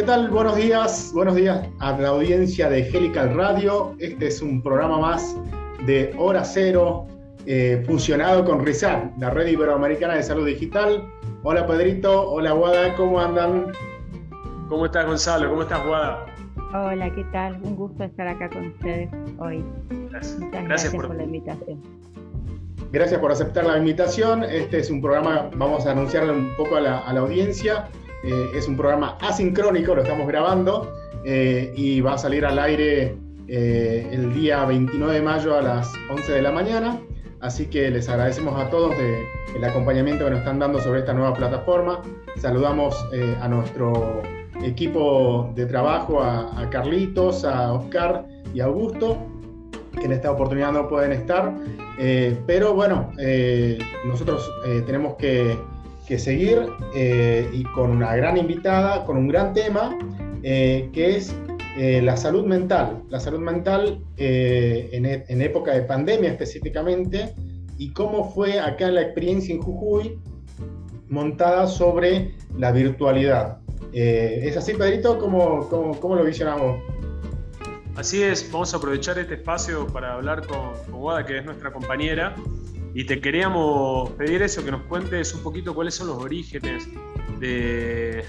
¿Qué tal? Buenos días, buenos días a la audiencia de Helical Radio. Este es un programa más de Hora Cero, eh, fusionado con RISAT, la Red Iberoamericana de Salud Digital. Hola Pedrito, hola Guada, ¿cómo andan? ¿Cómo estás Gonzalo? ¿Cómo estás Guada? Hola, ¿qué tal? Un gusto estar acá con ustedes hoy. Gracias, Muchas gracias, por... por, la invitación. Gracias por aceptar la invitación. Este es un programa, vamos a anunciarle un poco a la, a la audiencia. Eh, es un programa asincrónico, lo estamos grabando eh, y va a salir al aire eh, el día 29 de mayo a las 11 de la mañana. Así que les agradecemos a todos el acompañamiento que nos están dando sobre esta nueva plataforma. Saludamos a nuestro equipo de trabajo, a, a, Carlitos, a Oscar y a Augusto, que en esta oportunidad no pueden estar. Pero bueno, nosotros tenemos que, que seguir y con una gran invitada, con un gran tema, que es eh, la salud mental, la salud mental eh, en, en, época de pandemia específicamente, y cómo fue acá la experiencia en Jujuy montada sobre la virtualidad. Eh, ¿Es así, Pedrito? ¿Cómo, cómo, cómo lo visionamos? Así es, vamos a aprovechar este espacio para hablar con, con Wada, que es nuestra compañera, y te queríamos pedir eso, que nos cuentes un poquito cuáles son los orígenes de,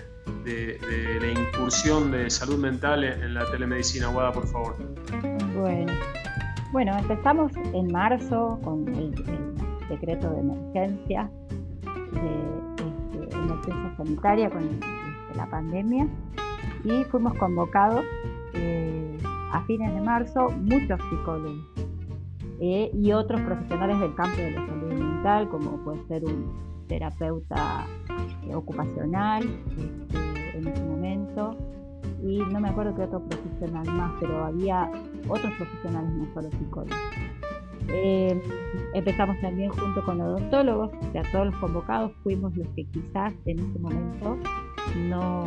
la incursión de salud mental en la telemedicina. Guada, por favor. Bueno, bueno empezamos en marzo con el, decreto de emergencia, de, de, emergencia sanitaria con este, la pandemia, y fuimos convocados eh, a fines de marzo muchos psicólogos eh, y otros profesionales del campo de la salud mental, como puede ser un terapeuta eh, ocupacional este, en ese momento, y no me acuerdo qué otro profesional más, pero había otros profesionales, no solo psicólogos. Eh, empezamos también junto con odontólogos, o sea, todos los convocados fuimos los que quizás en ese momento no,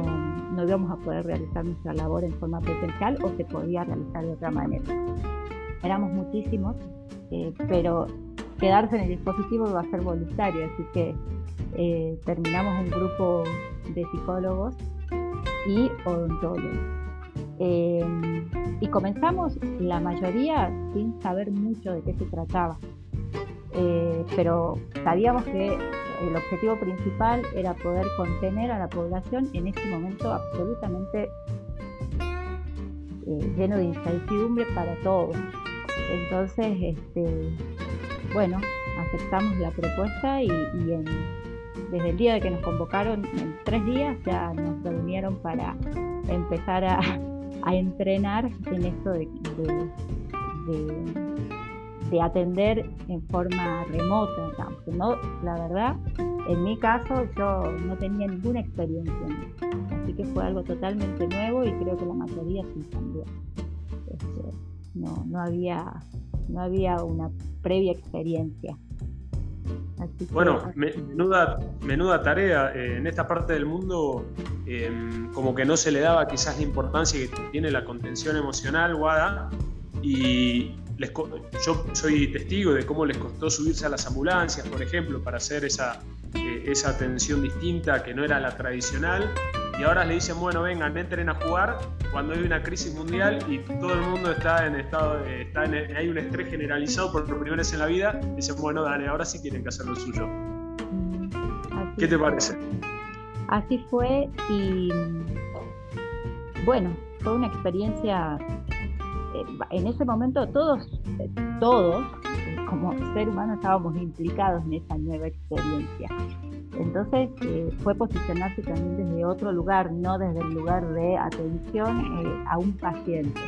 no íbamos a poder realizar nuestra labor en forma presencial o se podía realizar de otra manera. Éramos muchísimos, eh, pero quedarse en el dispositivo va a ser voluntario, así que eh, terminamos un grupo de psicólogos y odontólogos. Eh, y comenzamos la mayoría sin saber mucho de qué se trataba, pero sabíamos que el objetivo principal era poder contener a la población en este momento absolutamente lleno de incertidumbre para todos. Entonces, este, bueno, aceptamos la propuesta y, desde el día de que nos convocaron, en tres días ya nos reunieron para empezar a, entrenar en esto de, de, de, de, atender en forma remota. No, la verdad, en mi caso yo no tenía ninguna experiencia en esto, así que fue algo totalmente nuevo y creo que la mayoría sí también. No, no, había, no había una previa experiencia. Así bueno, que... menuda, menuda tarea. Eh, en esta parte del mundo, eh, como que no se le daba quizás la importancia que tiene la contención emocional, Wada, y les, yo soy testigo de cómo les costó subirse a las ambulancias, por ejemplo, para hacer esa, eh, esa atención distinta que no era la tradicional. Y ahora le dicen, bueno, vengan, entren a jugar cuando hay una crisis mundial y todo el mundo está en estado, de, está en, hay un estrés generalizado por primera vez en la vida. Dicen, bueno, dale, ahora sí tienen que hacer lo suyo. Así ¿Qué te parece? Así fue y bueno, fue una experiencia en ese momento todos, todos como ser humano estábamos implicados en esa nueva experiencia. Entonces eh, fue posicionarse también desde otro lugar, no desde el lugar de atención eh, a un paciente.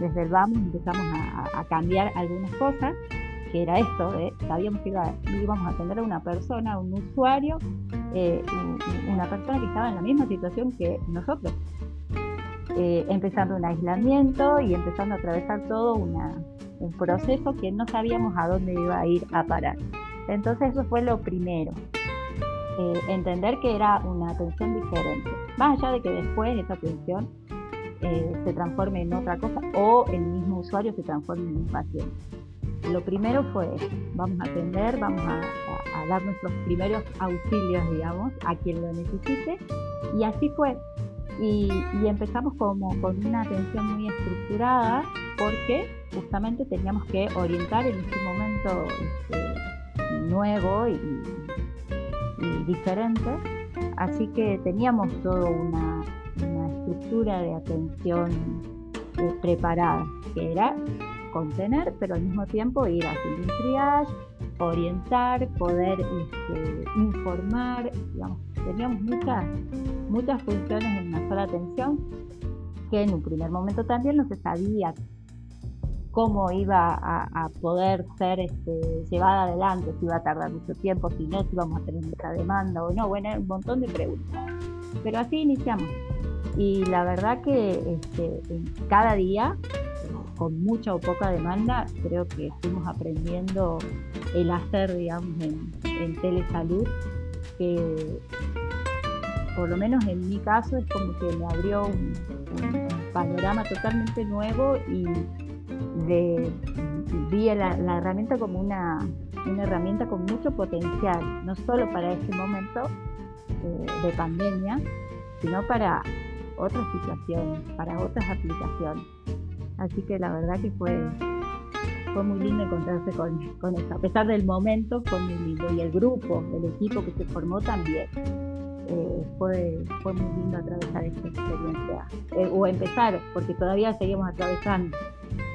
Desde el vamos empezamos a, cambiar algunas cosas, que era esto, sabíamos que iba, íbamos a atender a una persona, a un usuario, eh, una persona que estaba en la misma situación que nosotros, empezando un aislamiento y empezando a atravesar todo un proceso que no sabíamos a dónde iba a ir a parar. Entonces eso fue lo primero, eh, entender que era una atención diferente, más allá de que después esa atención eh, se transforme en otra cosa o el mismo usuario se transforme en un paciente. Lo primero fue, vamos a atender, vamos a, dar nuestros primeros auxilios, digamos, a quien lo necesite, y así fue. Y, empezamos como con una atención muy estructurada porque justamente teníamos que orientar en este momento este, nuevo y, diferente. Así que teníamos toda una, estructura de atención eh, preparada, que era contener, pero al mismo tiempo ir haciendo un triage, orientar, poder este, informar, digamos, teníamos muchas, muchas funciones en una sola atención que en un primer momento también no se sabía cómo iba a, poder ser este, llevada adelante, si iba a tardar mucho tiempo, si no, si íbamos a tener mucha demanda o no, bueno, un montón de preguntas. Pero así iniciamos. Y la verdad que este, cada día con mucha o poca demanda, creo que fuimos aprendiendo el hacer, digamos, en, telesalud, que por lo menos en mi caso es como que me abrió un, panorama totalmente nuevo y de, vi la, herramienta como una, herramienta con mucho potencial, no solo para este momento eh, de pandemia, sino para otras situaciones, para otras aplicaciones. Así que la verdad que fue, fue muy lindo encontrarse con, con eso. A pesar del momento, fue muy lindo. Y el grupo, el equipo que se formó también. Eh, fue, fue muy lindo atravesar esta experiencia. Eh, o empezar, porque todavía seguimos atravesando.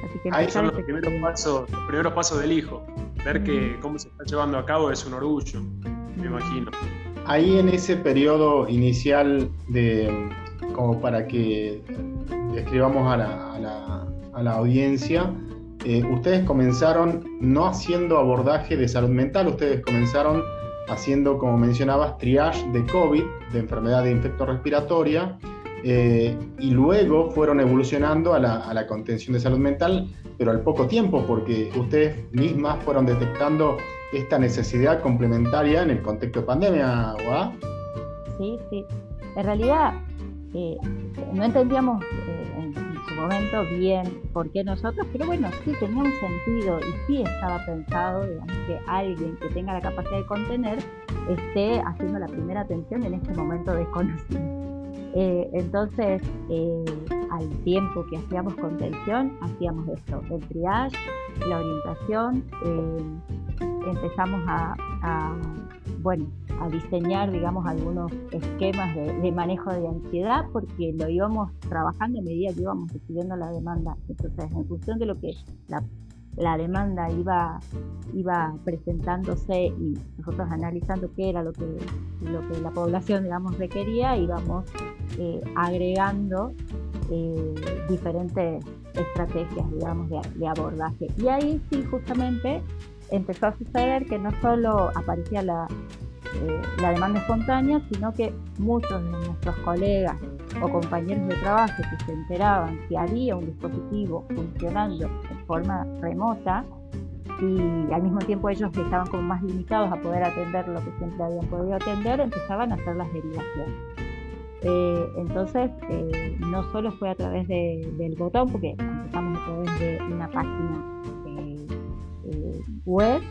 Así que Ahí son los primeros, pasos, los primeros pasos del hijo. Ver que cómo se está llevando a cabo es un orgullo, me imagino. Ahí en ese periodo inicial de como para que describamos a la a la audiencia, eh, ustedes comenzaron no haciendo abordaje de salud mental, ustedes comenzaron haciendo, como mencionabas, triage de COVID, de enfermedad de infecto respiratoria, eh, y luego fueron evolucionando a la, contención de salud mental, pero al poco tiempo, porque ustedes mismas fueron detectando esta necesidad complementaria en el contexto de pandemia, ¿o? Sí, sí. En realidad, eh, no entendíamos momento bien por qué nosotros, pero bueno, sí tenía un sentido y sí estaba pensado, digamos, que alguien que tenga la capacidad de contener esté haciendo la primera atención en este momento desconocido. Eh, entonces, eh, al tiempo que hacíamos contención, hacíamos esto, el triage, la orientación, eh, empezamos a, bueno, a diseñar, digamos, algunos esquemas de, manejo de ansiedad, porque lo íbamos trabajando a medida que íbamos recibiendo la demanda. Entonces, en función de lo que la, demanda iba, iba presentándose y nosotros analizando qué era lo que, lo que la población, digamos, requería, íbamos eh, agregando eh, diferentes estrategias, digamos, de, de abordaje. Y ahí sí, justamente, empezó a suceder que no solo aparecía la, eh, la demanda espontánea, sino que muchos de nuestros colegas o compañeros de trabajo que se enteraban que había un dispositivo funcionando de forma remota y al mismo tiempo ellos estaban como más limitados a poder atender lo que siempre habían podido atender, empezaban a hacer las derivaciones. Eh, entonces, eh, no solo fue a través del botón, porque empezamos a través de una página web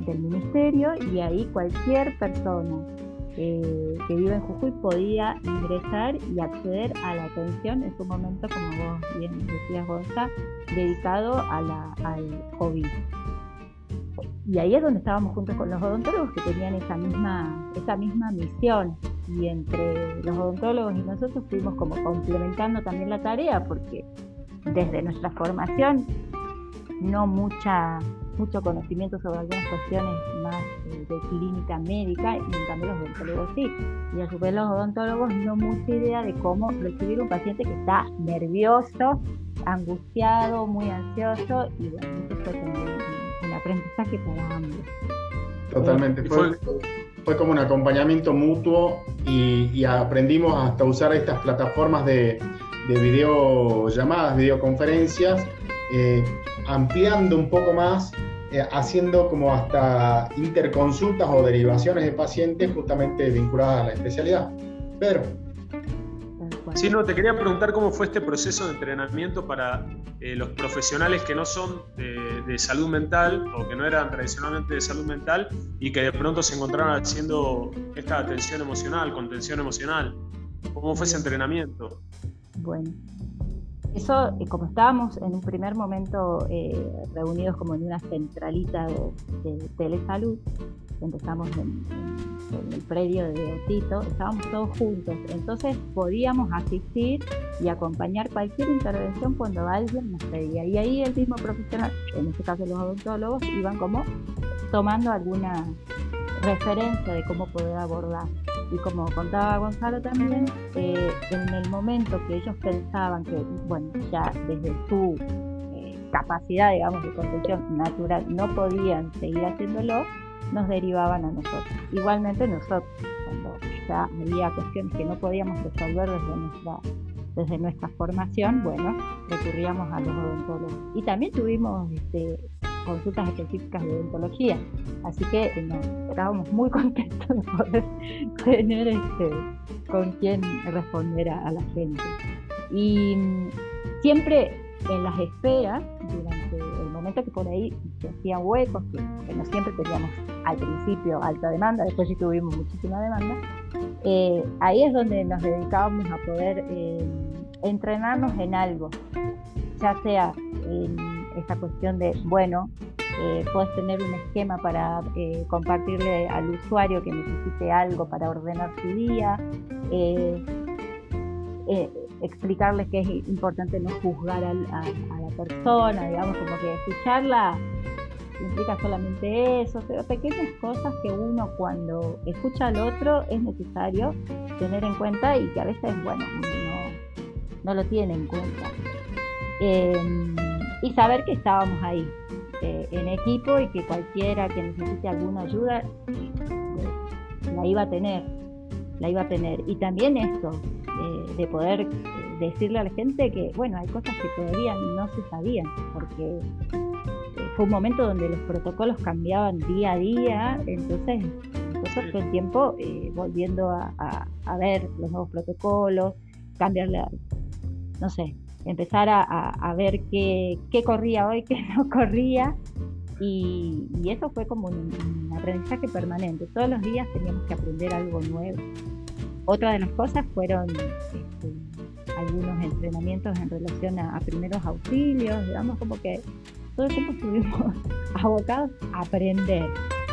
del ministerio y ahí cualquier persona eh, que vive en Jujuy podía ingresar y acceder a la atención en su momento, como vos bien decías, Gonza, dedicado a al COVID. Y ahí es donde estábamos juntos con los odontólogos que tenían esa misma, esa misma misión. Y entre los odontólogos y nosotros fuimos como complementando también la tarea, porque desde nuestra formación no mucha mucho conocimiento sobre algunas cuestiones más eh, de clínica médica y en cambio los odontólogos sí. Y a su vez los odontólogos no mucha idea de cómo recibir un paciente que está nervioso, angustiado, muy ansioso y bueno, eso fue también un aprendizaje para ambos. Totalmente, fue, fue como un acompañamiento mutuo y, aprendimos hasta usar estas plataformas de, de videollamadas, videoconferencias, eh, ampliando un poco más eh, haciendo como hasta interconsultas o derivaciones de pacientes justamente vinculadas a la especialidad. Pero... Sí, no, te quería preguntar cómo fue este proceso de entrenamiento para eh, los profesionales que no son de, salud mental o que no eran tradicionalmente de salud mental y que de pronto se encontraron haciendo esta atención emocional, contención emocional. ¿Cómo fue ese entrenamiento? Bueno, eso, eh, como estábamos en un primer momento eh, reunidos como en una centralita de, telesalud, empezamos en, el predio de Otito, estábamos todos juntos, entonces podíamos asistir y acompañar cualquier intervención cuando alguien nos pedía. Y ahí el mismo profesional, en este caso los odontólogos, iban como tomando alguna referencia de cómo poder abordar. Y como contaba Gonzalo también, eh, en el momento que ellos pensaban que, bueno, ya desde su eh, capacidad, digamos, de contención natural no podían seguir haciéndolo, nos derivaban a nosotros. Igualmente nosotros, cuando ya había cuestiones que no podíamos resolver desde nuestra, desde nuestra formación, bueno, recurríamos a los odontólogos. Y también tuvimos este, consultas específicas de odontología. Así que estábamos muy contentos de poder tener este, con quién responder a, la gente. Y mm, siempre en las esperas, durante el momento que por ahí se hacían huecos, que, no siempre teníamos al principio alta demanda, después sí tuvimos muchísima demanda, eh, ahí es donde nos dedicábamos a poder eh, entrenarnos en algo, ya sea en esta cuestión de, bueno, eh, puedes tener un esquema para eh, compartirle al usuario que necesite algo para ordenar su día, eh, explicarles que es importante no juzgar a, la persona, digamos, como que escucharla implica solamente eso, pero pequeñas cosas que uno cuando escucha al otro es necesario tener en cuenta y que a veces, bueno, no, no lo tiene en cuenta y saber que estábamos ahí eh, en equipo y que cualquiera que necesite alguna ayuda eh, la iba a tener, la iba a tener. Y también esto, eh, de poder decirle a la gente que, bueno, hay cosas que todavía no se sabían, porque fue un momento donde los protocolos cambiaban día a día, entonces nosotros todo el tiempo volviendo a, a, ver los nuevos protocolos, cambiarle, no sé, empezar a, ver qué, corría hoy, qué no corría. Y, eso fue como un, aprendizaje permanente. Todos los días teníamos que aprender algo nuevo. Otra de las cosas fueron este, algunos entrenamientos en relación a, primeros auxilios, digamos como que todo el tiempo estuvimos abocados a aprender,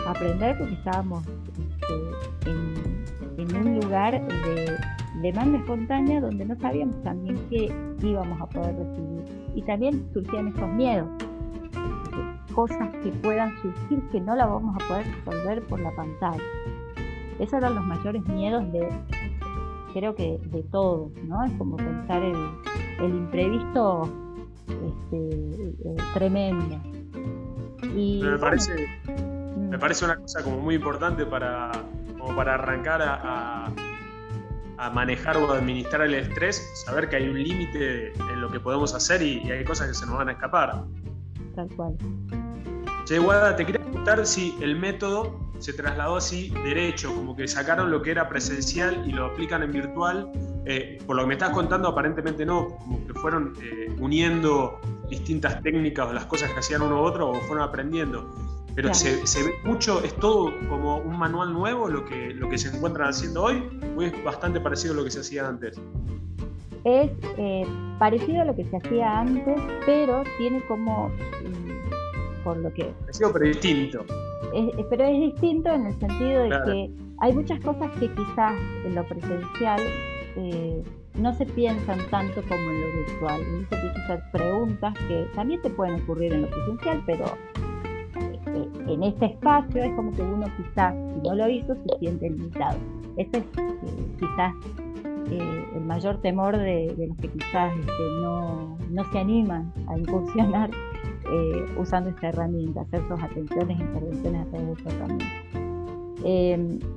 aprender porque estábamos este, en un lugar de demanda espontánea donde no sabíamos también qué íbamos a poder recibir. Y también surgían estos miedos, cosas que puedan surgir que no las vamos a poder resolver por la pantalla. Esos eran los mayores miedos de, creo que de todos, ¿no? Es como pensar el, el imprevisto este, eh, tremendo. Y, me, parece, me mm. parece una cosa como muy importante para, como para arrancar a a manejar o administrar el estrés, saber que hay un límite en lo que podemos hacer y, hay cosas que se nos van a escapar. Tal cual. Che, Guada, te quería preguntar si el método se trasladó así derecho, como que sacaron lo que era presencial y lo aplican en virtual. Eh, por lo que me estás contando, aparentemente no, como que fueron eh, uniendo distintas técnicas o las cosas que hacían uno u otro o fueron aprendiendo pero se, ve mucho, es todo como un manual nuevo lo que, lo que se encuentran haciendo hoy, o es bastante parecido a lo que se hacía antes. Es eh, parecido a lo que se hacía antes, pero tiene como, mm, por lo que... Parecido pero distinto. pero es distinto en el sentido de que hay muchas cosas que quizás en lo presencial eh, no se piensan tanto como en lo virtual. Se a hacer preguntas que también te pueden ocurrir en lo presencial, pero en este espacio es como que uno quizás, si no lo hizo, se siente limitado. Ese es eh, quizás eh, el mayor temor de, los que quizás este, no, se animan a incursionar eh, usando esta herramienta, hacer sus atenciones, intervenciones a través de esta herramienta.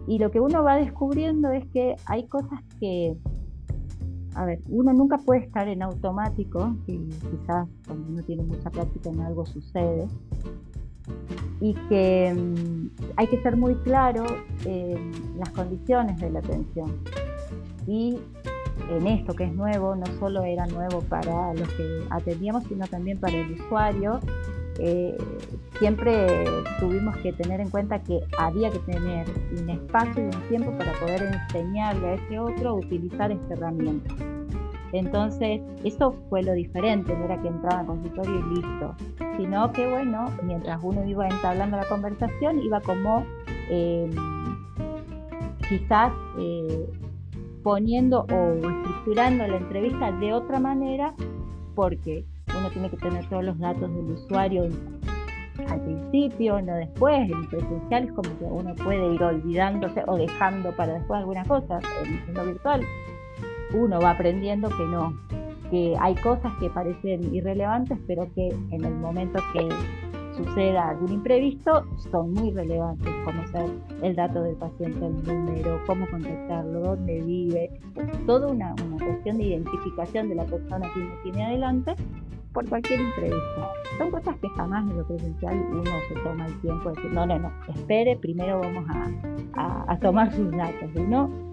y lo que uno va descubriendo es que hay cosas que, a ver, uno nunca puede estar en automático, y quizás cuando uno tiene mucha práctica en algo sucede, y que mm, hay que ser muy claro en las condiciones de la atención. Y en esto que es nuevo, no solo era nuevo para los que atendíamos, sino también para el usuario, eh, siempre tuvimos que tener en cuenta que había que tener un espacio y un tiempo para poder enseñarle a ese otro a utilizar esta herramienta. Entonces, eso fue lo diferente, no era que entraba al consultorio y listo, sino que, bueno, mientras uno iba entablando la conversación, iba como em, quizás eh, poniendo o estructurando la entrevista de otra manera, porque uno tiene que tener todos los datos del usuario al principio, no después, en presencial es como que uno puede ir olvidándose o dejando para después algunas cosas, en el mundo virtual uno va aprendiendo que no, que hay cosas que parecen irrelevantes, pero que en el momento que suceda algún imprevisto son muy relevantes, ser el dato del paciente, el número, cómo contactarlo, dónde vive, toda una, cuestión de identificación de la persona que uno tiene adelante por cualquier imprevisto. Son cosas que jamás en lo presencial uno se toma el tiempo de decir, no, no, no, espere, primero vamos a, a tomar sus datos. Uno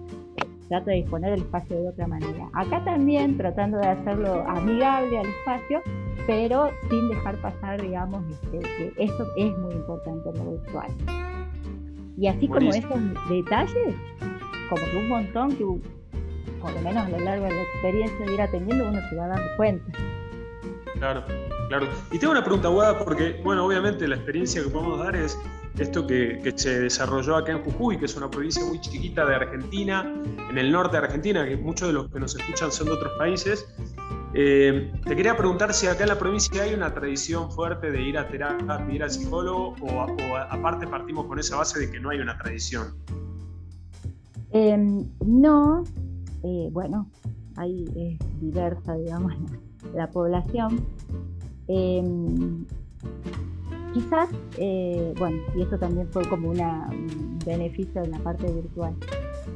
trata de disponer del espacio de otra manera. Acá también tratando de hacerlo amigable al espacio, pero sin dejar pasar, digamos, este, que eso es muy importante en lo virtual. Y así como esos detalles, como que un montón que, por lo menos a lo largo de la experiencia de ir atendiendo, uno se va dando cuenta. Claro, claro. Y tengo una pregunta, Guada, porque, bueno, obviamente la experiencia que podemos dar es esto que, se desarrolló acá en Jujuy, que es una provincia muy chiquita de Argentina, en el norte de Argentina, que muchos de los que nos escuchan son de otros países. Eh, te quería preguntar si acá en la provincia hay una tradición fuerte de ir a terapia, ir al psicólogo, o, aparte partimos con esa base de que no hay una tradición. Em, no, eh, bueno, ahí es diversa, digamos, la población. Quizás, eh, bueno, y eso también fue como una, un beneficio en la parte virtual.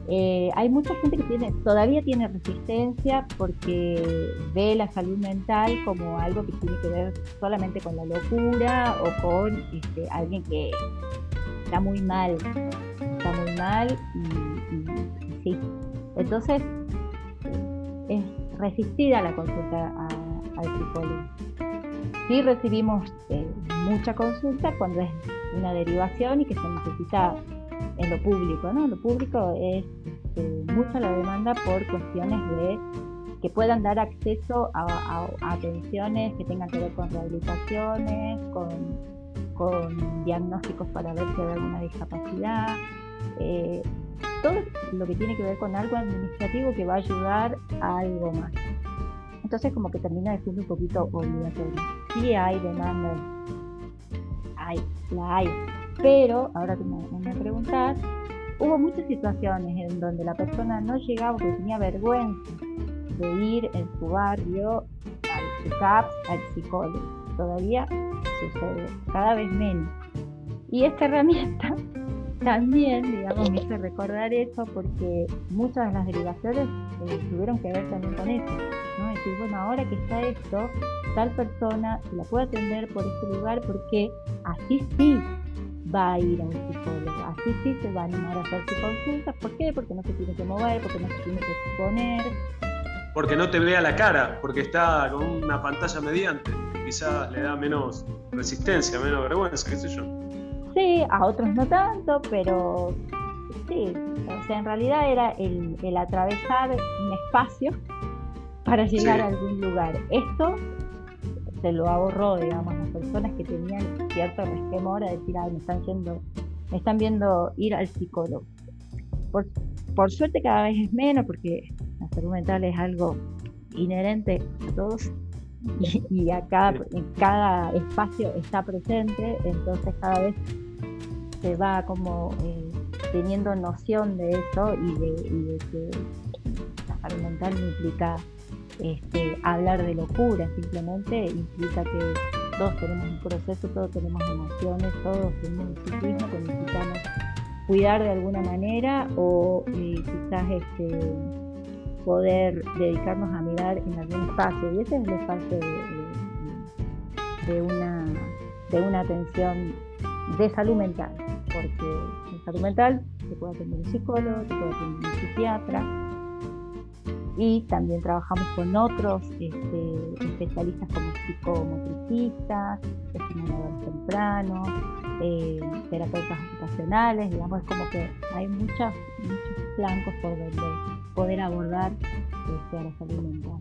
Eh, hay mucha gente que tiene, todavía tiene resistencia porque ve la salud mental como algo que tiene que ver solamente con la locura o con este, alguien que está muy mal, está muy mal y, sí. Entonces, es resistir a la consulta al psicólogo. Sí recibimos eh, mucha consulta cuando es una derivación y que se necesita en lo público, ¿no? Lo público es este, mucha la demanda por cuestiones de que puedan dar acceso a, atenciones que tengan que ver con rehabilitaciones, con, diagnósticos para ver si hay alguna discapacidad, eh, todo lo que tiene que ver con algo administrativo que va a ayudar a algo más. Entonces como que termina de ser un poquito obligatorio. Sí hay demanda, hay, la hay, pero ahora que me, me preguntas, hubo muchas situaciones en donde la persona no llegaba porque tenía vergüenza de ir en su barrio al CAPS, al psicólogo. Todavía sucede, cada vez menos. Y esta herramienta también, digamos, me hizo recordar eso porque muchas de las derivaciones eh, tuvieron que ver también con eso. ¿no? Decir, bueno, ahora que está esto, tal persona se la puede atender por este lugar porque así sí va a ir a un psicólogo, así sí se va a animar a hacer su consulta. ¿Por qué? Porque no se tiene que mover, porque no se tiene que exponer. Porque no te vea la cara, porque está con una pantalla mediante. Quizás le da menos resistencia, menos vergüenza, qué sé yo. Sí, a otros no tanto, pero sí, o sea, en realidad era el, atravesar un espacio para llegar a algún lugar. Esto se lo ahorró, digamos, las personas que tenían cierto resquemor a decir, ay, me están yendo, me están viendo ir al psicólogo. Por, por suerte cada vez es menos, porque la salud mental es algo inherente a todos y, acá en cada espacio está presente, entonces cada vez se va como eh, teniendo noción de eso y de, que la salud mental no implica este, hablar de locura, simplemente implica que todos tenemos un proceso, todos tenemos emociones, todos tenemos un psiquismo que necesitamos cuidar de alguna manera o eh, quizás este, poder dedicarnos a mirar en algún espacio. Y ese es el espacio de, una, de una atención de salud mental, porque en salud mental se puede atender un psicólogo, se puede atender un psiquiatra, y también trabajamos con otros este, especialistas como psicomotricistas, estimuladores tempranos, eh, terapeutas ocupacionales, digamos, es como que hay muchos, muchos flancos por donde poder abordar este, a la salud mental.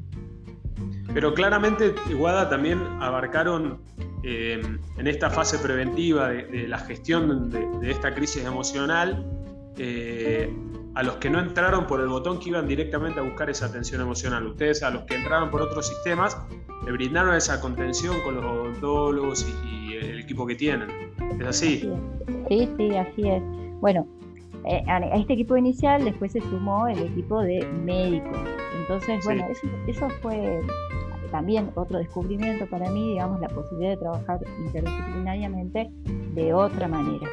Pero claramente, Guada, también abarcaron eh, en esta fase preventiva de, la gestión de, esta crisis emocional eh, a los que no entraron por el botón que iban directamente a buscar esa atención emocional. Ustedes, a los que entraron por otros sistemas, le brindaron esa contención con los odontólogos y, el equipo que tienen. ¿Es así? Sí, sí, así es. Bueno, eh, a este equipo inicial después se sumó el equipo de médicos. Entonces, bueno, eso, eso fue también otro descubrimiento para mí, digamos, la posibilidad de trabajar interdisciplinariamente de otra manera.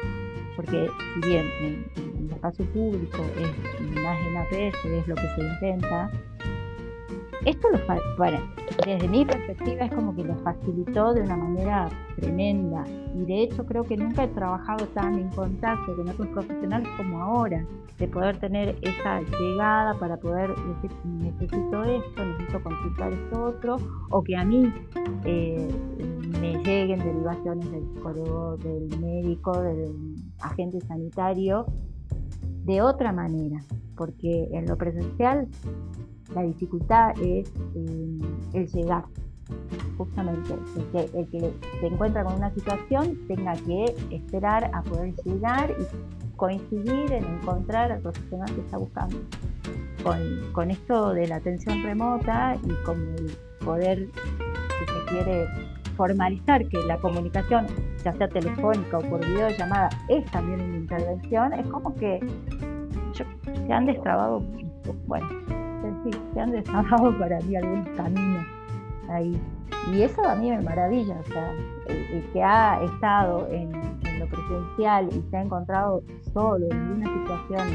Porque si bien en, el espacio público es en APS, es lo que se intenta, esto lo bueno, desde mi perspectiva es como que lo facilitó de una manera tremenda. Y de hecho creo que nunca he trabajado tan en contacto con otros profesionales como ahora, de poder tener esa llegada para poder decir necesito esto, necesito consultar esto otro, o que a mí eh, me lleguen derivaciones del psicólogo, del médico, del agente sanitario, de otra manera, porque en lo presencial la dificultad es eh, el llegar. Justamente, el que, se encuentra con una situación tenga que esperar a poder llegar y coincidir en encontrar al profesional que está buscando. Con, esto de la atención remota y con el poder, si se quiere, formalizar que la comunicación, ya sea telefónica o por videollamada, es también una intervención, es como que se han destrabado, bueno, sí, se han desarrollado para mí algunos caminos ahí. Y eso a mí me maravilla, o sea, el, que ha estado en, lo presencial y se ha encontrado solo en una situación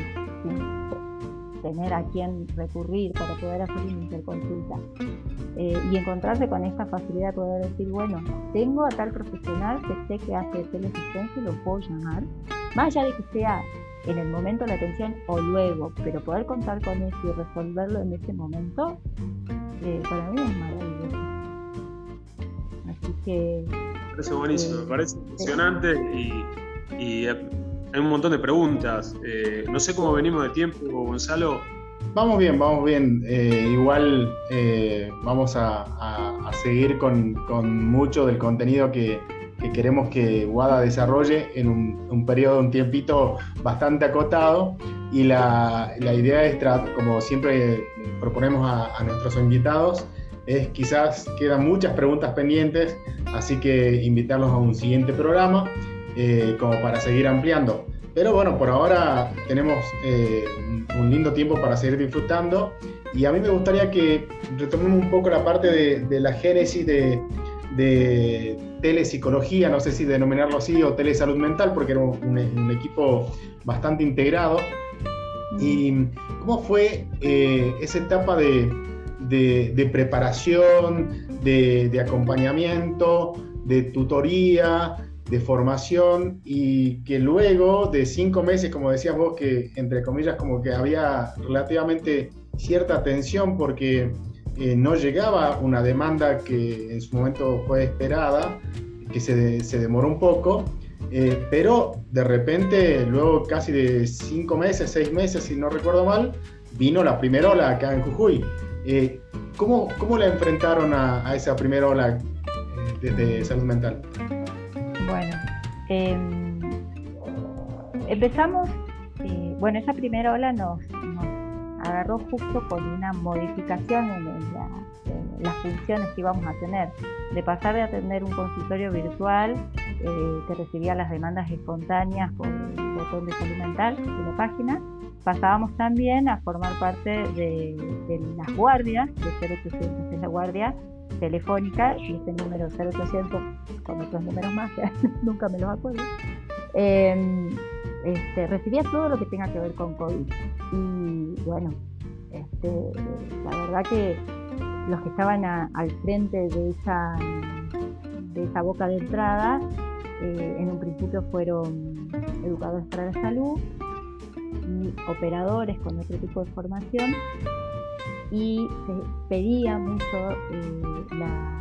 sin tener a quién recurrir para poder hacer una interconsulta eh, y encontrarse con esta facilidad de poder decir, bueno, tengo a tal profesional que sé que hace teleasistencia y lo puedo llamar, más allá de que sea en el momento de la atención o luego, pero poder contar con eso y resolverlo en ese momento, eh, para mí es maravilloso. Así que... Me parece buenísimo, me parece impresionante y, hay un montón de preguntas. Eh, no sé cómo venimos de tiempo, Gonzalo. Vamos bien, vamos bien. Eh, igual vamos a, seguir con, con mucho del contenido que, que queremos que WADA desarrolle en un, periodo, un tiempito bastante acotado. Y la, idea es, como siempre proponemos a, nuestros invitados, es quizás quedan muchas preguntas pendientes, así que invitarlos a un siguiente programa eh, como para seguir ampliando. Pero bueno, por ahora tenemos eh, un lindo tiempo para seguir disfrutando y a mí me gustaría que retomemos un poco la parte de, la génesis de, de telepsicología, no sé si denominarlo así, o telesalud mental, porque era un, equipo bastante integrado. ¿Y cómo fue eh, esa etapa de, preparación, de, acompañamiento, de tutoría, de formación y que luego de cinco meses, como decías vos, que entre comillas como que había relativamente cierta tensión porque eh, no llegaba una demanda que en su momento fue esperada, que se, se demoró un poco, eh, pero de repente, luego casi de cinco meses, seis meses, si no recuerdo mal, vino la primera ola acá en Jujuy. Eh, ¿cómo, ¿cómo, la enfrentaron a, esa primera ola desde salud mental? Bueno, em, empezamos, bueno, esa primera ola nos, agarró justo con una modificación en, las funciones que íbamos a tener. De pasar de atender un consultorio virtual eh, que recibía las demandas espontáneas por el botón de salud mental de la página, pasábamos también a formar parte de, las guardias, de 0800 es la guardia telefónica y este número 0800 con otros números más, nunca me los acuerdo. Em, este, recibía todo lo que tenga que ver con COVID. Y bueno, este, la verdad que los que estaban al frente de esa, de esa boca de entrada, eh, en un principio fueron educadores para la salud y operadores con otro tipo de formación. Y se pedía mucho la,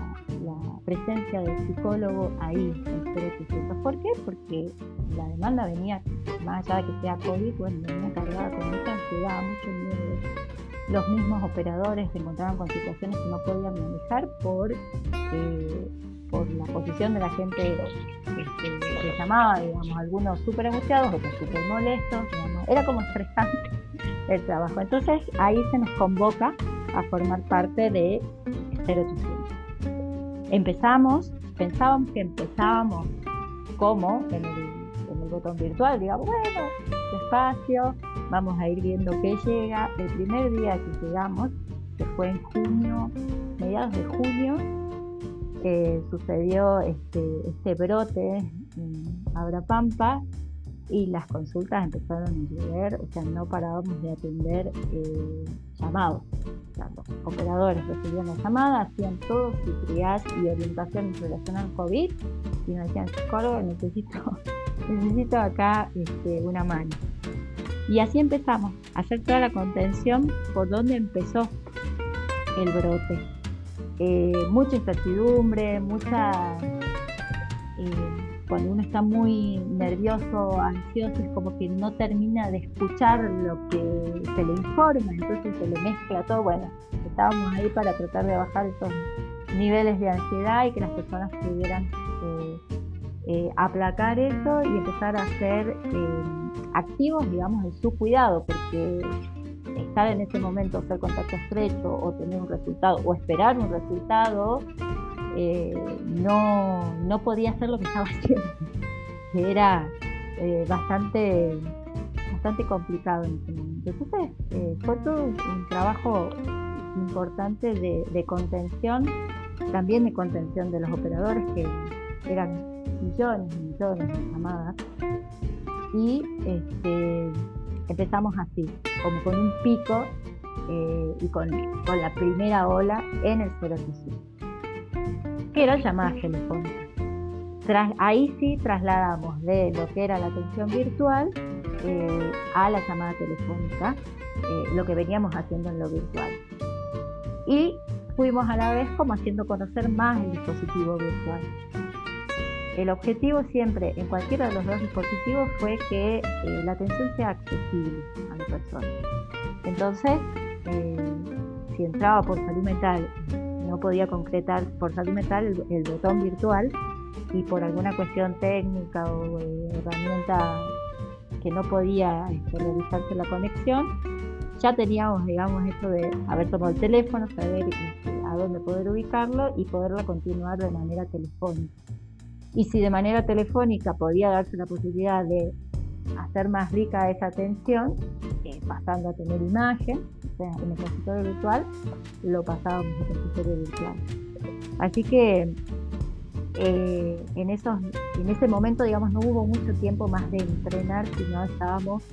presencia del psicólogo ahí en 0800. ¿Por qué? Porque la demanda venía, más allá de que sea COVID, bueno, venía cargada con mucha ansiedad, mucho miedo. Los mismos operadores se encontraban con situaciones que no podían manejar por por la posición de la gente que llamaba, digamos, algunos súper angustiados, otros súper molestos, era como estresante el trabajo. Entonces ahí se nos convoca a formar parte de 0800. Empezamos, pensábamos que empezábamos como en el, en el botón virtual, digamos, bueno, despacio, vamos a ir viendo qué llega. El primer día que llegamos, que fue en junio, mediados de junio, sucedió este, este brote en Abrapampa y las consultas empezaron a llover, o sea, no parábamos de atender eh, llamados. los operadores recibían la llamada, hacían todo su triage y orientación en relación al COVID y nos decían, psicólogo, necesito, necesito acá este, una mano. Y así empezamos a hacer toda la contención por donde empezó el brote. Eh, mucha incertidumbre, mucha... Eh, cuando uno está muy nervioso, ansioso, es como que no termina de escuchar lo que se le informa, entonces se le mezcla todo. Bueno, estábamos ahí para tratar de bajar esos niveles de ansiedad y que las personas pudieran eh, aplacar eso y empezar a ser activos, digamos, en su cuidado, porque estar en ese momento, hacer contacto estrecho o tener un resultado o esperar un resultado, eh, no, no podía hacer lo que estaba haciendo, que era eh, bastante, bastante complicado en ese momento. Entonces eh, fue todo un trabajo importante de, contención, también de contención de los operadores, que eran millones y millones de llamadas. Y este, empezamos así, como con un pico eh, y con, la primera ola en el 085, que eran llamadas telefónicas. Tras, ahí sí trasladamos de lo que era la atención virtual eh, a la llamada telefónica, eh, lo que veníamos haciendo en lo virtual. Y fuimos a la vez como haciendo conocer más el dispositivo virtual. El objetivo siempre en cualquiera de los dos dispositivos fue que eh, la atención sea accesible a la persona. Entonces, eh, si entraba por salud mental, no podía concretar por salud mental el, botón virtual y por alguna cuestión técnica o herramienta que no podía este, realizarse la conexión, ya teníamos, digamos, esto de haber tomado el teléfono, saber este, a dónde poder ubicarlo y poderlo continuar de manera telefónica y si de manera telefónica podía darse la posibilidad de hacer más rica esa atención, eh, pasando a tener imagen, en el consultorio virtual, lo pasábamos al consultorio virtual. Así que eh, en, esos, en ese momento, digamos, no hubo mucho tiempo más de entrenar, sino estábamos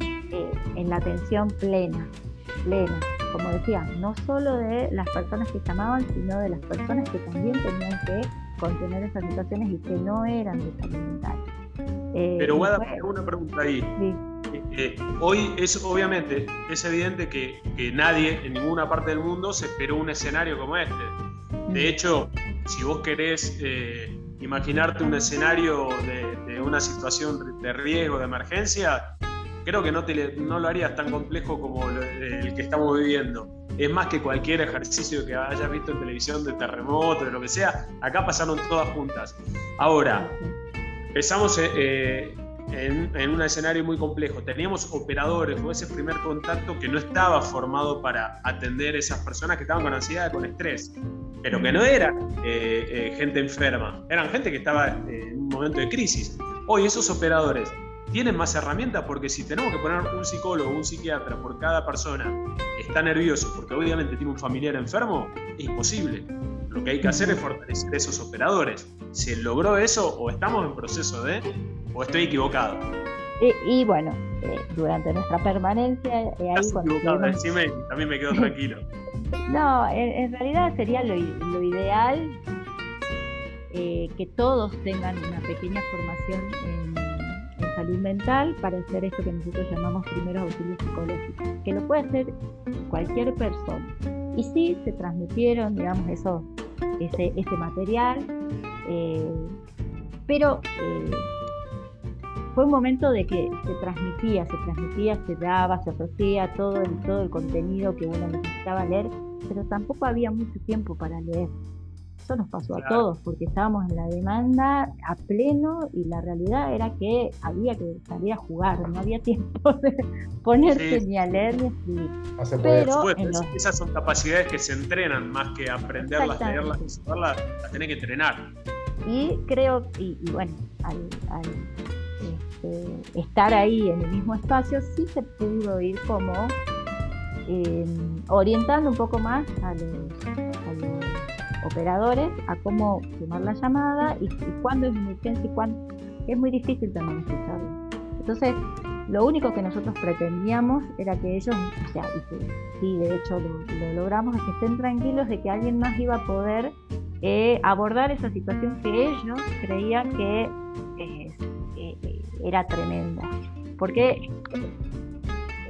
eh, en la atención plena, plena, como decía, no solo de las personas que llamaban, sino de las personas que también tenían que contener esas situaciones y que no eran de salud mental. Eh, Pero Guada, una pregunta ahí. Eh, hoy es obviamente, es evidente que, nadie en ninguna parte del mundo se esperó un escenario como este. De mm. hecho, si vos querés eh, imaginarte un escenario de, de, una situación de riesgo, de emergencia, creo que no, te, no lo harías tan complejo como el que estamos viviendo es más que cualquier ejercicio que hayas visto en televisión de terremoto, de lo que sea, acá pasaron todas juntas. Ahora, empezamos eh, eh, en, un escenario muy complejo. Teníamos operadores o ese primer contacto que no estaba formado para atender esas personas que estaban con ansiedad, con estrés, pero que no eran eh, gente enferma, eran gente que estaba en un momento de crisis. Hoy esos operadores tienen más herramientas porque si tenemos que poner un psicólogo o un psiquiatra por cada persona está nervioso porque obviamente tiene un familiar enfermo, es imposible. Lo que hay que hacer es fortalecer esos operadores. ¿Se logró eso o estamos en proceso de, o estoy equivocado? Y, bueno, eh, durante nuestra permanencia... Eh, ahí cuando también me quedo tranquilo. no, en, realidad sería lo, ideal eh, que todos tengan una pequeña formación en salud mental para hacer esto que nosotros llamamos primeros auxilios psicológicos, que lo puede hacer cualquier persona. Y sí, se transmitieron, digamos, eso, ese, ese material, eh, pero eh, fue un momento de que se transmitía, se transmitía, se daba, se ofrecía todo todo el contenido que uno necesitaba leer, pero tampoco había mucho tiempo para leer. Eso nos pasó a todos, porque estábamos en la demanda a pleno y la realidad era que había que salir a jugar, no había tiempo de ponerse ni a leer ni a escribir. Pero esas son capacidades que se entrenan más que aprenderlas, leerlas y saberlas, las tenés que entrenar. Y creo, y, bueno, al, este, estar ahí en el mismo espacio, sí se pudo ir como eh, orientando un poco más a los operadores a cómo tomar la llamada y, cuándo es emergencia y cuándo es muy difícil también escucharlo. Entonces, lo único que nosotros pretendíamos era que ellos, o sea, y que sí, de hecho lo, logramos, es que estén tranquilos de que alguien más iba a poder eh, abordar esa situación que ellos creían que eh, eh, era tremenda. Porque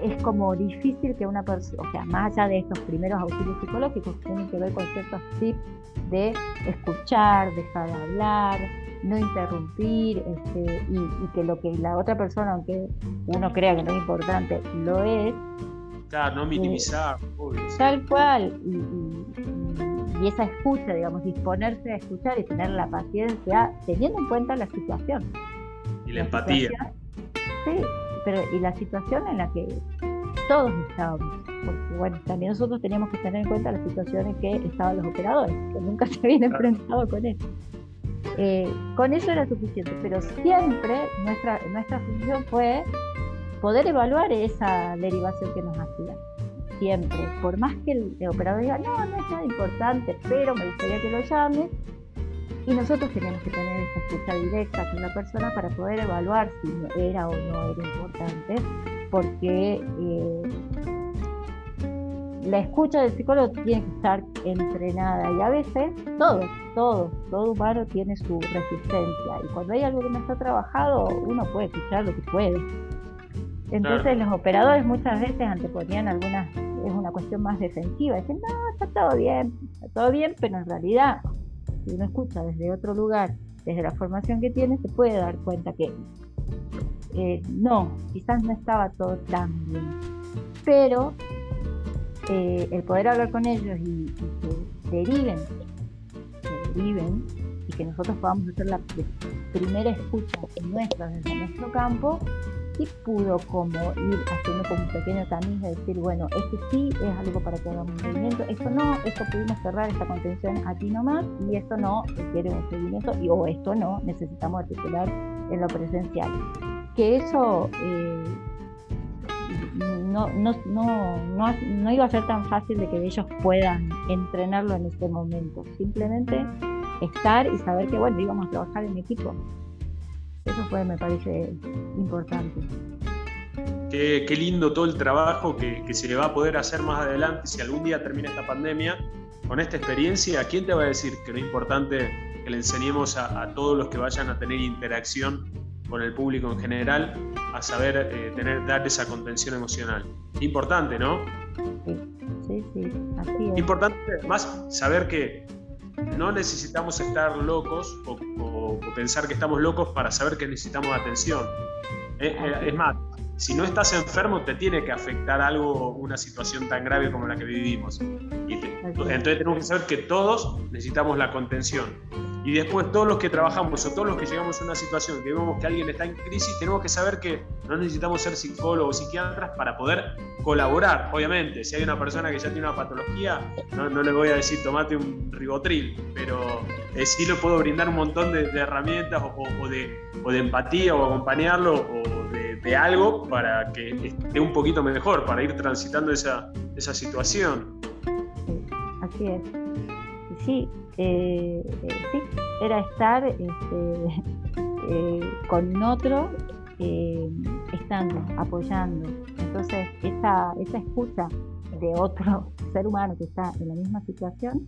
es como difícil que una persona, o sea, más allá de estos primeros auxilios psicológicos que tienen que ver con ciertos tips de escuchar, dejar de hablar, no interrumpir, este, y, que lo que la otra persona, aunque uno crea que no es importante, lo es. Claro, no minimizar. tal cual. Y, esa escucha, digamos, disponerse a escuchar y tener la paciencia, teniendo en cuenta la situación. Y la, empatía. Sí, pero y la situación en la que todos estábamos, porque bueno, también nosotros teníamos que tener en cuenta las situaciones que estaban los operadores, que nunca se habían enfrentado con eso. Eh, con eso era suficiente, pero siempre nuestra, nuestra función fue poder evaluar esa derivación que nos hacía. Siempre, por más que el, operador diga, no, no es nada importante, pero me gustaría que lo llame, y nosotros teníamos que tener esa escucha directa con la persona para poder evaluar si era o no era importante, porque eh, la escucha del psicólogo tiene que estar entrenada. Y a veces todo, todo, todo humano tiene su resistencia. Y cuando hay algo que no está trabajado uno puede escuchar lo que puede. Entonces los operadores muchas veces anteponían algunas, es una cuestión más defensiva, dicen, no, está todo bien, está todo bien, pero en realidad si uno escucha desde otro lugar, desde la formación que tiene, se puede dar cuenta que eh, no, quizás no estaba todo tan bien. Pero eh, el poder hablar con ellos y, que deriven, que deriven y que nosotros podamos hacer la primera escucha nuestra desde nuestro campo, sí pudo como ir haciendo como un pequeño tamiz de decir, bueno, este sí es algo para que hagamos un seguimiento, esto no, esto pudimos cerrar esta contención aquí nomás y esto no requiere un seguimiento y o esto no, necesitamos articular en lo presencial. Que eso eh, no, no, no, no, iba a ser tan fácil de que ellos puedan entrenarlo en este momento, simplemente estar y saber que, bueno, íbamos a trabajar en equipo eso fue, me parece, importante. Qué, lindo todo el trabajo que, se le va a poder hacer más adelante si algún día termina esta pandemia. Con esta experiencia, ¿quién te va a decir que lo importante que le enseñemos a, todos los que vayan a tener interacción con el público en general a saber eh, tener, dar esa contención emocional? Importante, ¿no? Sí, sí, sí, así es. Importante más saber que no necesitamos estar locos o, pensar que estamos locos para saber que necesitamos atención. Eh, eh, es más, si no estás enfermo te tiene que afectar algo, una situación tan grave como la que vivimos. Y entonces tenemos que saber que todos necesitamos la contención. Y después todos los que trabajamos o todos los que llegamos a una situación que vemos que alguien está en crisis, tenemos que saber que no necesitamos ser psicólogos o psiquiatras para poder colaborar. Obviamente, si hay una persona que ya tiene una patología, no, le voy a decir tomate un ribotril, pero eh, sí le puedo brindar un montón de, herramientas o, de, de, empatía o acompañarlo o de, algo para que esté un poquito mejor, para ir transitando esa, esa situación. así es. Sí, eh, eh, sí, era estar este, eh, con otro, estando, apoyando. Entonces, esa, esa escucha de otro ser humano que está en la misma situación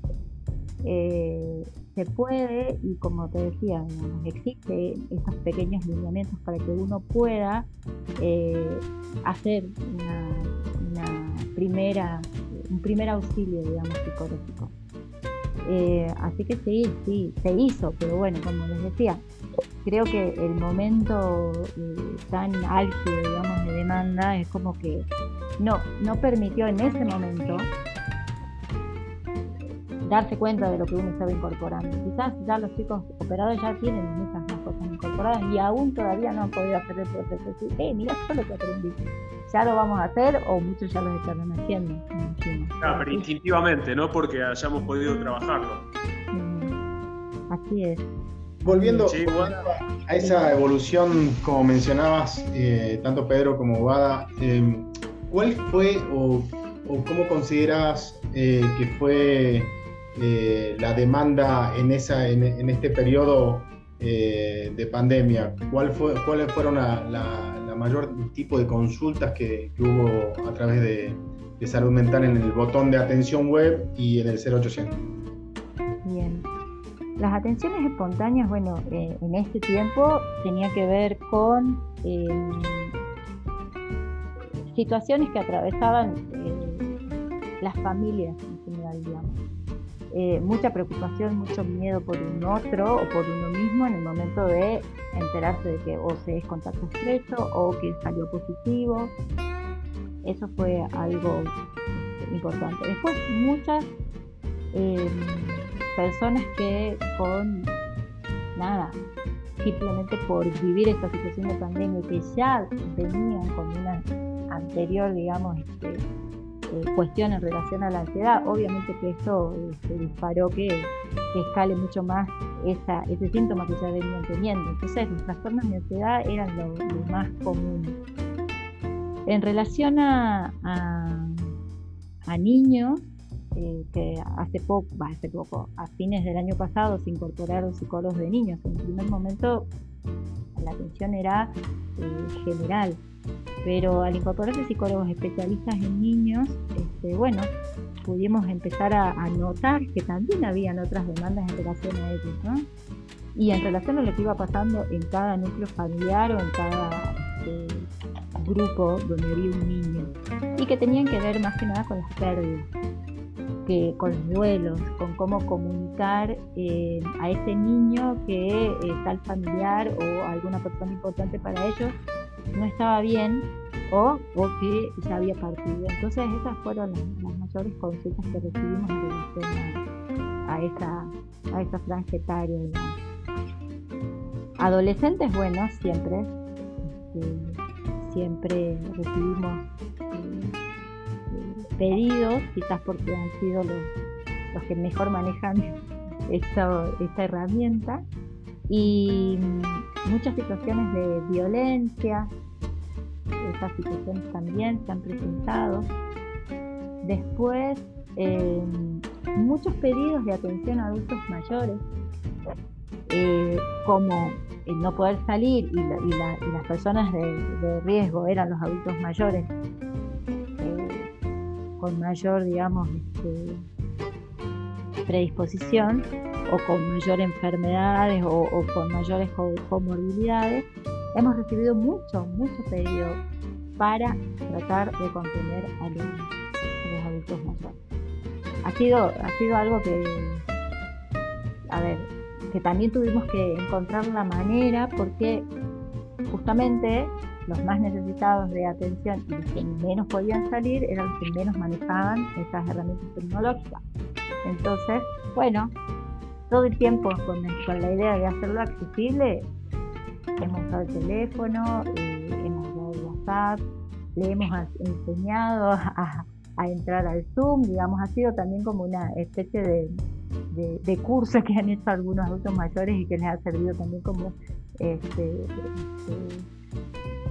se puede y como te decía, existe estos pequeños lineamientos para que uno pueda hacer una, primera, un primer auxilio, digamos, psicológico. Eh, así que sí, sí, se hizo, pero bueno, como les decía, creo que el momento eh, tan álgido, digamos, de demanda es como que no, no permitió en ese momento darse cuenta de lo que uno estaba incorporando. Quizás ya los chicos operados ya tienen muchas cosas incorporadas y aún todavía no han podido hacer el proceso. Decir, eh, mira, es lo que aprendí. Ya lo vamos a hacer o muchos ya lo están haciendo. Claro, pero instintivamente, no porque hayamos podido trabajarlo. Mm, así es. Volviendo a esa evolución, como mencionabas, eh, tanto Pedro como Bada, eh, ¿cuál fue o, cómo consideras eh, que fue la demanda en, esa, en, este periodo de pandemia? ¿Cuál fue, ¿Cuáles fueron la, mayor tipo de consultas que, hubo a través de, salud mental en el botón de atención web y en el 0800? Bien. Las atenciones espontáneas, bueno, eh, en este tiempo tenía que ver con em, situaciones que atravesaban eh, las familias en general, digamos. Eh, mucha preocupación, mucho miedo por un otro o por uno mismo en el momento de enterarse de que o se es contacto estrecho o que salió positivo. Eso fue algo importante. Después, muchas em, personas que con nada, simplemente por vivir esta situación de pandemia que ya venían con una anterior, digamos, este, eh, cuestión en relación a la ansiedad, obviamente que esto se este, disparó que, escale mucho más esa, ese síntoma que ya venían teniendo. Entonces los trastornos de ansiedad eran lo, más común. En relación a, a niños, eh, que hace poco, hace poco, a fines del año pasado se incorporaron psicólogos de niños. En el primer momento la atención era eh, general, pero al incorporarse psicólogos especialistas en niños, este, bueno, pudimos empezar a, notar que también habían otras demandas en relación a ellos, ¿no? Y en relación a lo que iba pasando en cada núcleo familiar o en cada este, grupo donde había un niño, y que tenían que ver más que nada con las pérdidas con los duelos, con cómo comunicar eh, a ese niño que eh, tal familiar o alguna persona importante para ellos no estaba bien o, o que ya había partido. Entonces esas fueron las, mayores consultas que recibimos en relación a, esa, a esa franja etaria. Adolescentes, bueno, siempre, este, siempre recibimos... Eh, pedidos, quizás porque han sido los, los que mejor manejan esta, esta herramienta, y muchas situaciones de violencia, esas situaciones también se han presentado. Después, em, muchos pedidos de atención a adultos mayores, eh, como el no poder salir y, las personas de, riesgo eran los adultos mayores con mayor, digamos, este, predisposición o con mayor enfermedades o, con mayores comorbilidades, hemos recibido mucho, mucho pedido para tratar de contener a los, adultos mayores. Ha sido, ha sido algo que, a ver, que también tuvimos que encontrar la manera porque justamente los más necesitados de atención y los que menos podían salir eran los que menos manejaban esas herramientas tecnológicas. Entonces, bueno, todo el tiempo con, la idea de hacerlo accesible, hemos usado el teléfono, eh, hemos usado el WhatsApp, le hemos enseñado a, entrar al Zoom, digamos, ha sido también como una especie de, curso que han hecho algunos adultos mayores y que les ha servido también como este, este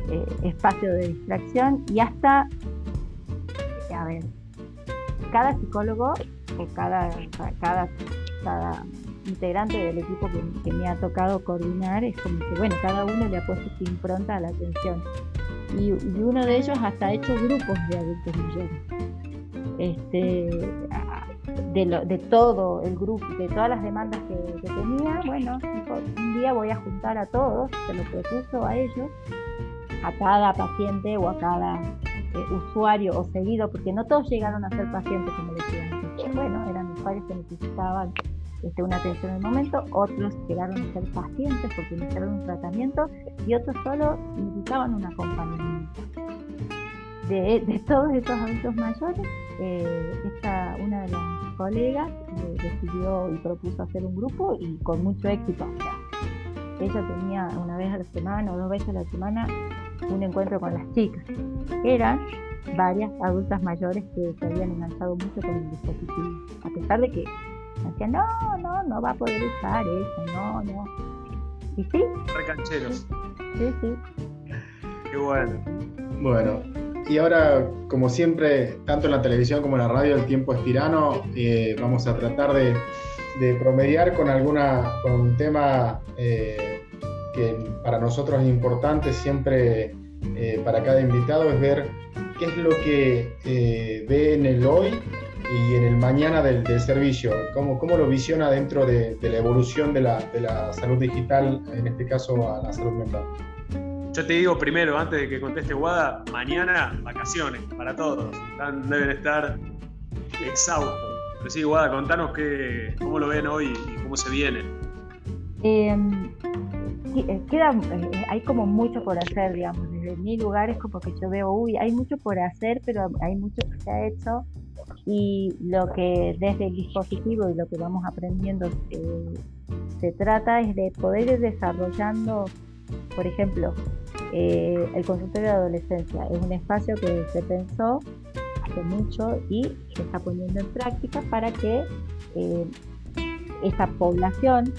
eh, espacio de distracción y hasta, a ver, cada psicólogo o cada, cada, cada integrante del equipo que, me ha tocado coordinar es como que, bueno, cada uno le ha puesto su impronta a la atención. Y, uno de ellos hasta ha hecho grupos de adultos mayores. Este, de, todo el grupo, de todas las demandas que, tenía, bueno, un día voy a juntar a todos, se lo propuso a ellos, a cada paciente o a cada eh, usuario o seguido, porque no todos llegaron a ser pacientes, como decía antes. Bueno, eran usuarios que necesitaban este, una atención en el momento, otros llegaron a ser pacientes porque necesitaron un tratamiento y otros solo necesitaban un acompañamiento. De, todos estos adultos mayores, eh, esta, una de las colegas decidió y propuso hacer un grupo y con mucho éxito. Ella tenía una vez a la semana o dos veces a la semana un encuentro con las chicas. Eran varias adultas mayores que se habían enganchado mucho con el dispositivo, a pesar de que decían, no, no, no va a poder usar eso, no, no. ¿Y sí? Recancheros. Sí, sí. Qué bueno. Bueno, y ahora, como siempre, tanto en la televisión como en la radio, el tiempo es tirano. Eh, vamos a tratar de, promediar con, alguna, con un tema eh, que para nosotros es importante siempre eh, para cada invitado, es ver qué es lo que ve en el hoy y en el mañana del, servicio, cómo, cómo, lo visiona dentro de, de la evolución de la, de la salud digital, en este caso a la salud mental. Yo te digo primero, antes de que conteste Guada, mañana vacaciones para todos. deben estar exhaustos. Pero sí, Guada, contanos qué, cómo lo ven hoy y cómo se viene. Em, eh, queda, eh, hay como mucho por hacer, digamos. Desde mi lugar es como que yo veo, uy, hay mucho por hacer, pero hay mucho que se ha hecho. Y lo que desde el dispositivo y lo que vamos aprendiendo eh, se trata es de poder ir desarrollando, por ejemplo, eh, el consultorio de adolescencia es un espacio que se pensó mucho y se está poniendo en práctica para que eh, esta población,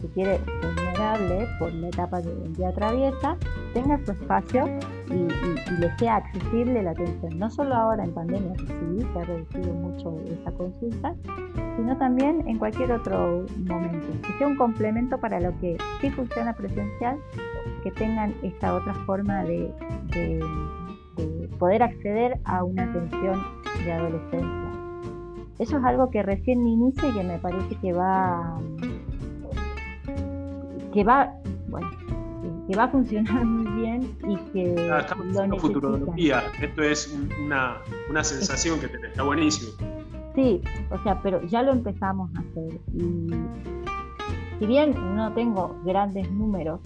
si quiere, vulnerable por la etapa que día atraviesa, tenga su espacio y, le sea accesible la atención, no solo ahora en pandemia, sí, se ha reducido mucho esa consulta, sino también en cualquier otro momento, que sea un complemento para lo que sí funciona presencial que tengan esta otra forma de, poder acceder a una atención de adolescencia. Eso es algo que recién inicia y que me parece que va que va bueno, que va a funcionar muy bien y que estamos lo futurología. Esto es una, una sensación que te, está buenísimo. Sí, o sea, pero ya lo empezamos a hacer y si bien no tengo grandes números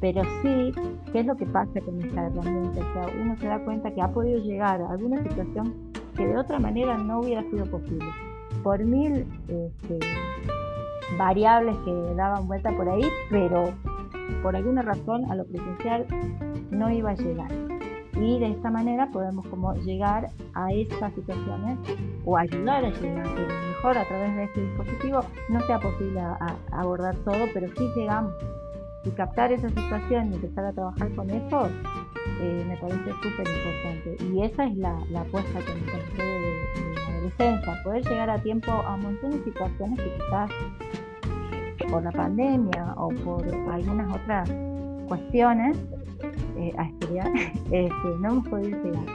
pero sí, ¿qué es lo que pasa con esta herramienta? O sea, uno se da cuenta que ha podido llegar a alguna situación que de otra manera no hubiera sido posible. Por mil este, variables que daban vuelta por ahí, pero por alguna razón a lo presencial no iba a llegar. Y de esta manera podemos como llegar a estas situaciones o ayudar a llegar, que mejor a través de este dispositivo no sea posible abordar todo, pero sí llegamos y captar esa situación y empezar a trabajar con eso eh, me parece súper importante. Y esa es la, apuesta que me de, de, la adolescencia, poder llegar a tiempo a un montón de situaciones que quizás por la pandemia o por algunas otras cuestiones eh, a estudiar este, no hemos podido llegar.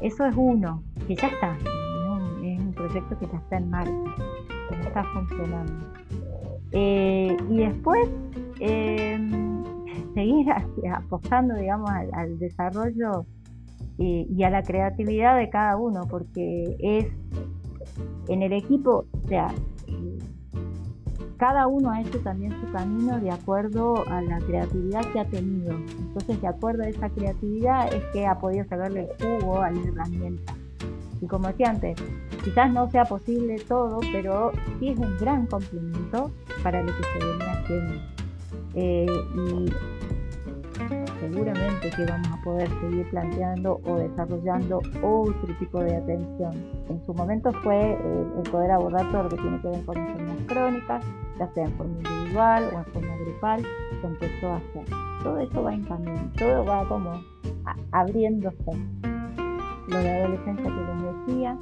Eso es uno, que ya está, es un, proyecto que ya está en marcha, que no está funcionando. Eh, y después Em, seguir apostando, digamos, al, desarrollo y, a la creatividad de cada uno, porque es en el equipo, o sea, cada uno ha hecho también su camino de acuerdo a la creatividad que ha tenido. Entonces, de acuerdo a esa creatividad es que ha podido sacarle el jugo a la herramienta. Y como decía antes, quizás no sea posible todo, pero sí es un gran complemento para lo que se venía haciendo. Eh, y seguramente que vamos a poder seguir planteando o desarrollando otro tipo de atención. En su momento fue el, poder abordar todo lo que tiene que ver con enfermedades crónicas, ya sea en forma individual o en forma grupal, se empezó a hacer. Todo eso va en todo va como abriéndose. Lo de adolescencia que les decía,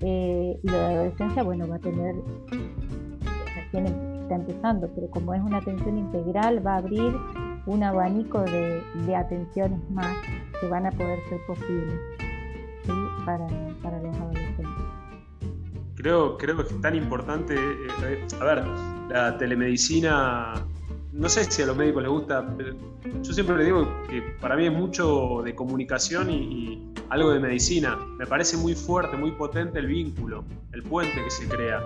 eh, y lo de adolescencia, bueno, va a tener, tiene está empezando, pero como es una atención integral, va a abrir un abanico de, atenciones más que van a poder ser posibles para, los adolescentes. creo, creo que es tan importante. Eh, a ver, la telemedicina, no sé si a los médicos les gusta, pero yo siempre le digo que para mí es mucho de comunicación y, algo de medicina. Me parece muy fuerte, muy potente el vínculo, el puente que se crea.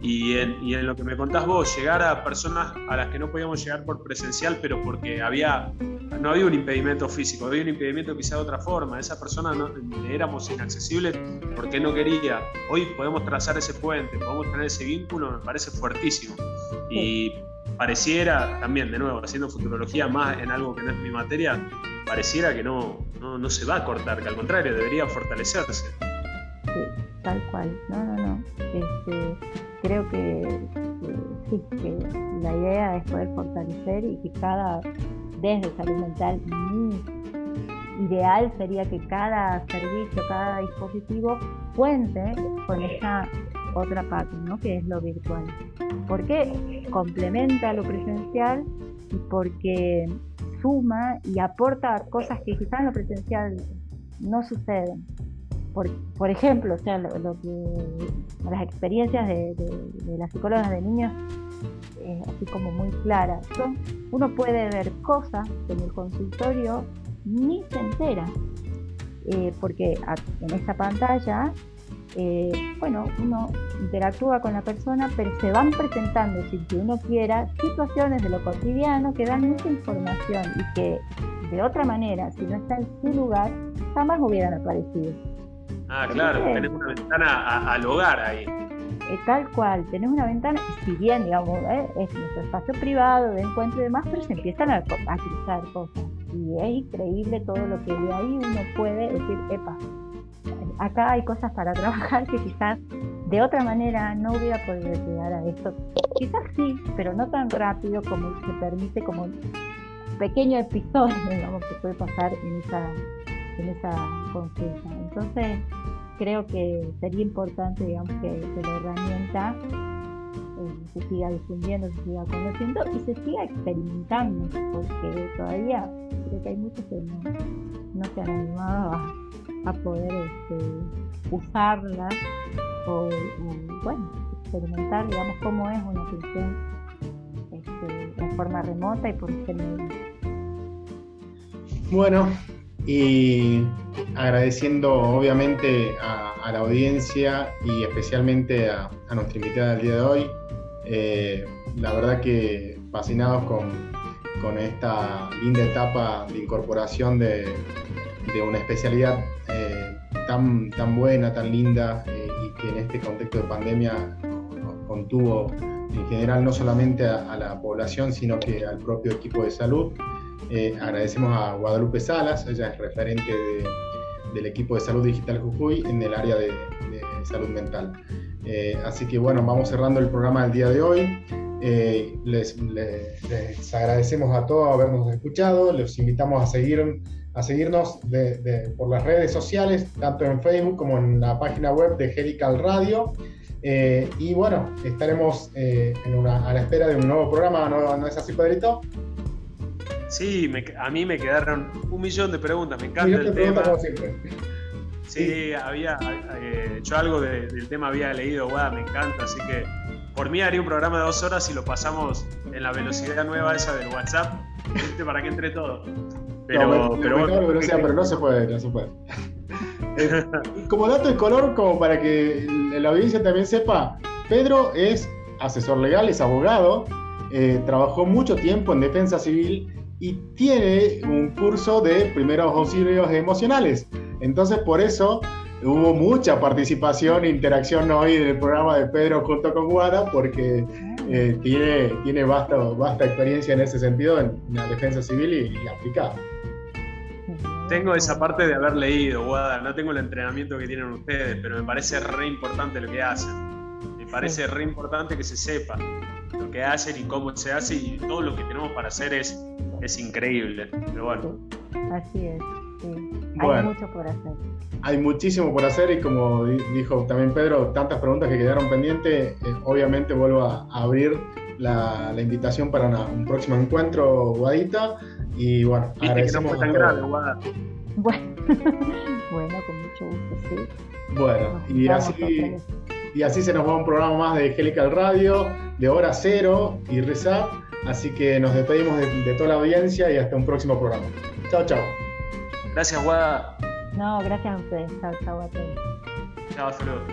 Y en, y en, lo que me contás vos, llegar a personas a las que no podíamos llegar por presencial, pero porque había no había un impedimento físico, había un impedimento quizá de otra forma. Esa persona no, éramos inaccesibles porque no quería. Hoy podemos trazar ese puente, podemos tener ese vínculo, me parece fuertísimo. Y pareciera, también de nuevo, haciendo futurología más en algo que no es mi materia, pareciera que no, no, se va a cortar, que al contrario, debería fortalecerse. Sí, tal cual. No, no, no. Este, creo que, que sí, que la idea es poder fortalecer y que cada desde salud mental, mi ideal sería que cada servicio, cada dispositivo cuente con esa otra parte, ¿no? que es lo virtual. Porque complementa lo presencial y porque suma y aporta cosas que quizás en lo presencial no suceden. Por, ejemplo, o sea, lo, que las experiencias de, las psicólogas de niños eh, así como muy clara. uno puede ver cosas en el consultorio ni se entera, eh, porque en esta pantalla, eh, bueno, uno interactúa con la persona, pero se van presentando, sin que uno quiera, situaciones de lo cotidiano que dan mucha información y que de otra manera, si no está en su lugar, jamás hubieran aparecido. Ah, claro, tenemos una ventana al hogar ahí. Eh, tal cual, tenés una ventana, si bien, digamos, eh, es nuestro espacio privado de encuentro y demás, pero se empiezan a, a cruzar cosas. Y es increíble todo lo que de ahí uno puede decir, epa, acá hay cosas para trabajar que quizás de otra manera no hubiera podido llegar a esto. Quizás sí, pero no tan rápido como se permite, como un pequeño episodio, que puede pasar en esa, en esa. Entonces, creo que sería importante, digamos, que, la herramienta eh, se siga difundiendo, se siga conociendo y se siga experimentando, porque todavía creo que hay muchos que no, se han animado a, poder este, usarla o, bueno, experimentar, digamos, cómo es una atención este, en forma remota y por ser Bueno, y agradeciendo obviamente a, la audiencia y especialmente a, nuestra invitada del día de hoy. Eh, la verdad que fascinados con, esta linda etapa de incorporación de, una especialidad eh, tan, tan buena, tan linda eh, y que en este contexto de pandemia contuvo en general no solamente a la población, sino que al propio equipo de salud. Eh, agradecemos a Guadalupe Salas, ella es referente del equipo de salud digital Jujuy en el área de, salud mental. Eh, así que bueno, vamos cerrando el programa del día de hoy. Eh, les, agradecemos a todos habernos escuchado, les invitamos a, seguir, a seguirnos por las redes sociales, tanto en Facebook como en la página web de Helical Radio. y bueno, estaremos a la espera de un nuevo programa, ¿no, ¿no es así, Pedrito? Sí, a mí me quedaron un millón de preguntas, me encanta el tema. Sí, había eh, hecho algo del tema, había leído, guau, me encanta, así que por mí haría un programa de dos horas y lo pasamos en la velocidad nueva esa del WhatsApp, para que entre todo. Pero, pero, pero no se puede, no se puede. Eh, como dato de color, como para que la audiencia también sepa, Pedro es asesor legal, es abogado, eh, trabajó mucho tiempo en defensa civil y tiene un curso de primeros auxilios emocionales. Entonces, por eso hubo mucha participación e interacción hoy en el programa de Pedro junto con Guada, porque eh, tiene, tiene vasta, vasta experiencia en ese sentido en, la defensa civil y, aplicada. Tengo esa parte de haber leído, Guada, no tengo el entrenamiento que tienen ustedes, pero me parece re importante lo que hacen. Me parece re importante que se sepa lo que hacen y cómo se hace y todo lo que tenemos para hacer es es increíble. Pero bueno. Así es. Hay mucho por hacer. Hay muchísimo por hacer y como dijo también Pedro, tantas preguntas que quedaron pendientes, eh, obviamente vuelvo a, abrir la, invitación para un próximo encuentro, Guadita. Y bueno, agradecemos. Que no fue tan grave, Bueno, con mucho gusto, sí. Bueno, y así, se nos va un programa más de Helical Radio, de Hora Cero y Reza. Así que nos despedimos de, de toda la audiencia y hasta un próximo programa. Chao, chao. Gracias, Guada. No, gracias a ustedes. Chao, chao a todos. Chao, hasta luego.